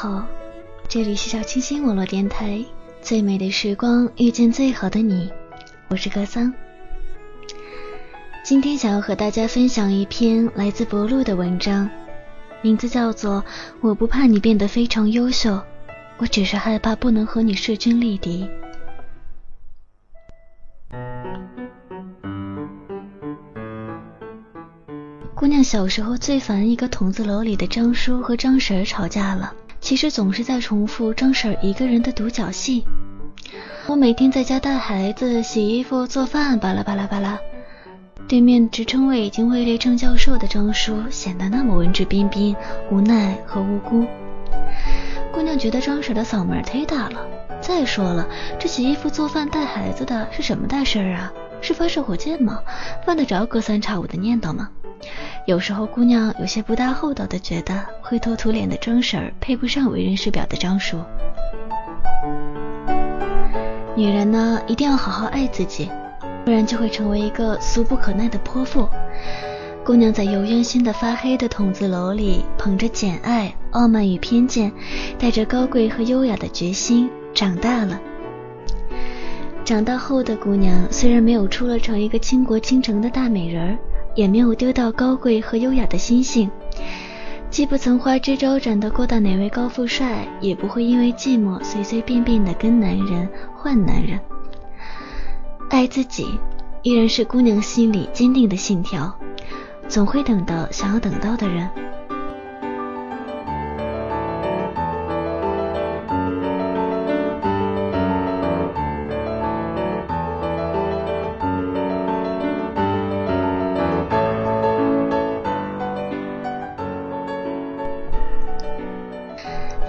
好，这里是小清新网络电台。最美的时光遇见最好的你，我是格桑。今天想要和大家分享一篇来自博路的文章，名字叫做《我不怕你变得非常优秀，我只是害怕不能和你势均力敌》。姑娘小时候最烦一个筒子楼里的张叔和张婶吵架了，其实总是在重复张婶一个人的独角戏。我每天在家带孩子、洗衣服、做饭，巴拉巴拉巴拉。对面职称为已经位列正教授的张叔显得那么文质彬彬、无奈和无辜。姑娘觉得张婶的嗓门忒大了。再说了，这洗衣服、做饭、带孩子的是什么大事儿啊？是发射火箭吗？犯得着隔三差五的念叨吗？有时候，姑娘有些不大厚道的觉得，灰头土脸的张婶儿配不上为人师表的张叔。女人呢，一定要好好爱自己，不然就会成为一个俗不可耐的泼妇。姑娘在油烟熏得发黑的筒子楼里，捧着简爱、傲慢与偏见，带着高贵和优雅的决心长大了。长大后的姑娘，虽然没有出了成一个倾国倾城的大美人儿。也没有丢掉高贵和优雅的心性，既不曾花枝招展的勾搭哪位高富帅，也不会因为寂寞随随便便的跟男人换男人。爱自己依然是姑娘心里坚定的信条，总会等到想要等到的人。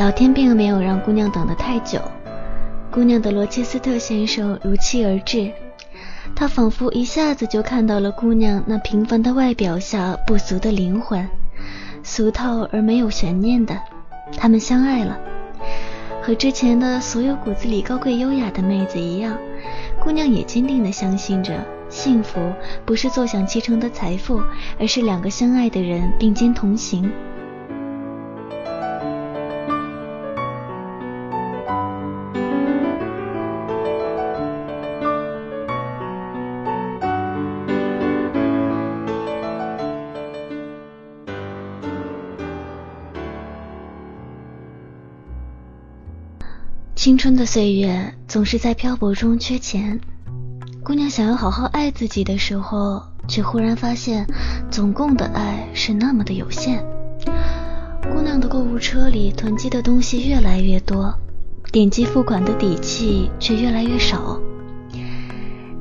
老天并没有让姑娘等得太久，姑娘的罗切斯特先生如期而至。他仿佛一下子就看到了姑娘那平凡的外表下不俗的灵魂，俗套而没有悬念的，他们相爱了。和之前的所有骨子里高贵优雅的妹子一样，姑娘也坚定地相信着，幸福不是坐享其成的财富，而是两个相爱的人并肩同行。青春的岁月总是在漂泊中缺钱，姑娘想要好好爱自己的时候，却忽然发现总共的爱是那么的有限。姑娘的购物车里囤积的东西越来越多，点击付款的底气却越来越少。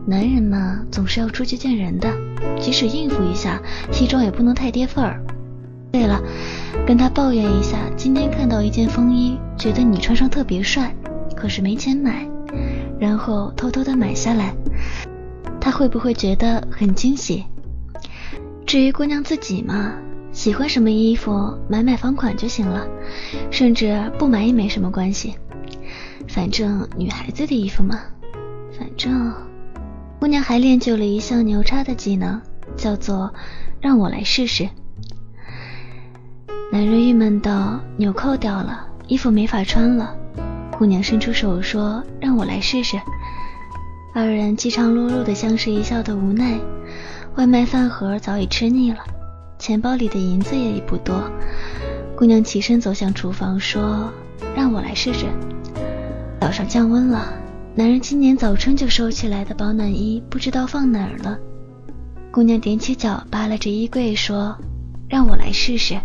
男人嘛，总是要出去见人的，即使应付一下，西装也不能太跌份儿。对了，跟他抱怨一下，今天看到一件风衣，觉得你穿上特别帅。可是没钱买，然后偷偷的买下来，他会不会觉得很惊喜？至于姑娘自己嘛，喜欢什么衣服买买房款就行了，甚至不买也没什么关系。反正女孩子的衣服嘛，反正姑娘还练就了一项牛叉的技能，叫做让我来试试。男人郁闷道：纽扣掉了，衣服没法穿了。姑娘伸出手说：“让我来试试。”二人饥肠辘辘的相视一笑的无奈，外卖饭盒早已吃腻了，钱包里的银子也已不多。姑娘起身走向厨房，说：“让我来试试。”早上降温了，男人今年早春就收起来的保暖衣不知道放哪儿了。姑娘踮起脚扒拉着衣柜，说：“让我来试试。”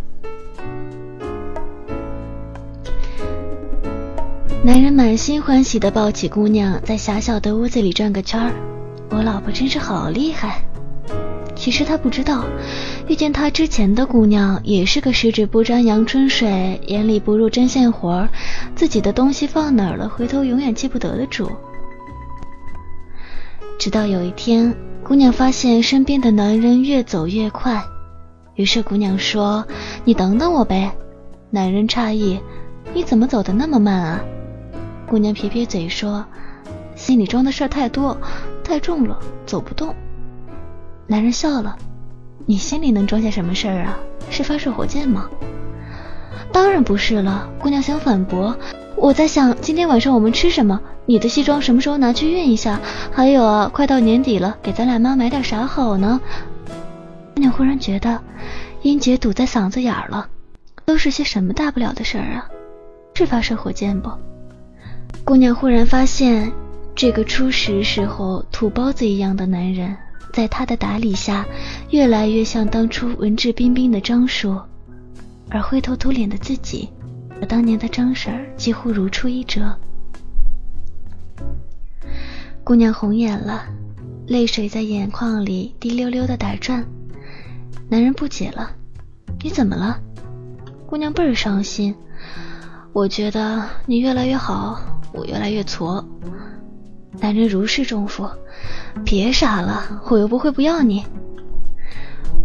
男人满心欢喜地抱起姑娘，在狭小的屋子里转个圈儿。我老婆真是好厉害。其实他不知道，遇见他之前的姑娘也是个十指不沾阳春水，眼里不入针线活儿，自己的东西放哪儿了，回头永远记不得的主。直到有一天，姑娘发现身边的男人越走越快，于是姑娘说：“你等等我呗。”男人诧异：“你怎么走的那么慢啊？”姑娘撇撇嘴说：“心里装的事儿太多，太重了，走不动。”男人笑了：“你心里能装下什么事儿啊？是发射火箭吗？”“当然不是了。”姑娘想反驳：“我在想今天晚上我们吃什么？你的西装什么时候拿去熨一下？还有啊，快到年底了，给咱俩妈买点啥好呢？”姑娘忽然觉得音节堵在嗓子眼儿了。都是些什么大不了的事儿啊？是发射火箭不？姑娘忽然发现，这个初识时候土包子一样的男人，在她的打理下，越来越像当初文质彬彬的张叔，而灰头土脸的自己，和当年的张婶儿几乎如出一辙。姑娘红眼了，泪水在眼眶里滴溜溜的打转。男人不解了：“你怎么了？”姑娘倍儿伤心。我觉得你越来越好，我越来越挫。男人如释重负，别傻了，我又不会不要你。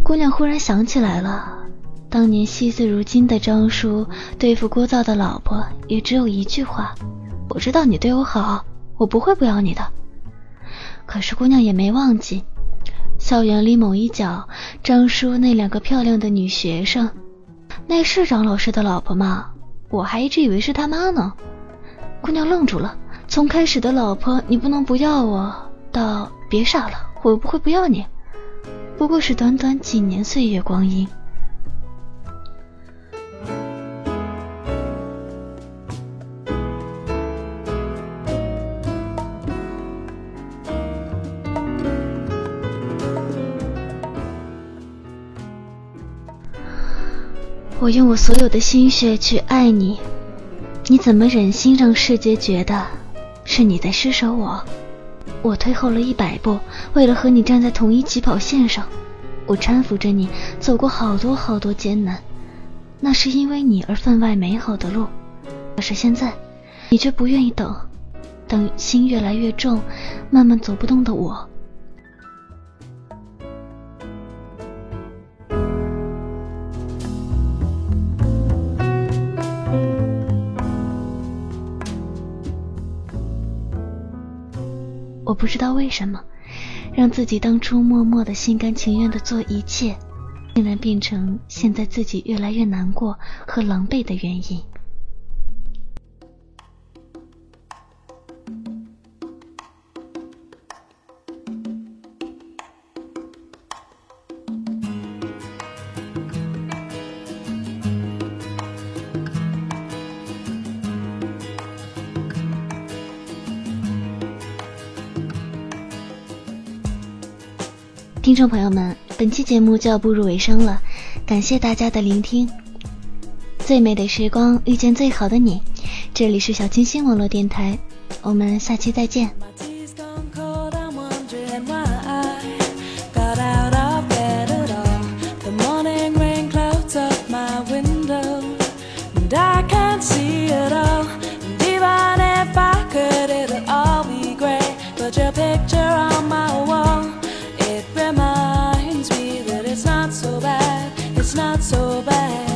姑娘忽然想起来了，当年惜字如金的张叔对付聒噪的老婆，也只有一句话：我知道你对我好，我不会不要你的。可是姑娘也没忘记，校园里某一角，张叔那两个漂亮的女学生，那是张老师的老婆吗？我还一直以为是他妈呢，姑娘愣住了。从开始的老婆，你不能不要我，到别傻了，我不会不要你，不过是短短几年岁月光阴。我用我所有的心血去爱你，你怎么忍心让世界觉得是你在施舍我？我退后了一百步，为了和你站在同一起跑线上，我搀扶着你走过好多好多艰难，那是因为你而分外美好的路。可是现在，你却不愿意等，等心越来越重，慢慢走不动的我。我不知道为什么，让自己当初默默的心甘情愿的做一切，竟然变成现在自己越来越难过和狼狈的原因。听众朋友们，本期节目就要步入尾声了，感谢大家的聆听。最美的时光遇见最好的你，这里是小清新网络电台，我们下期再见。so bad.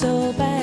So bad.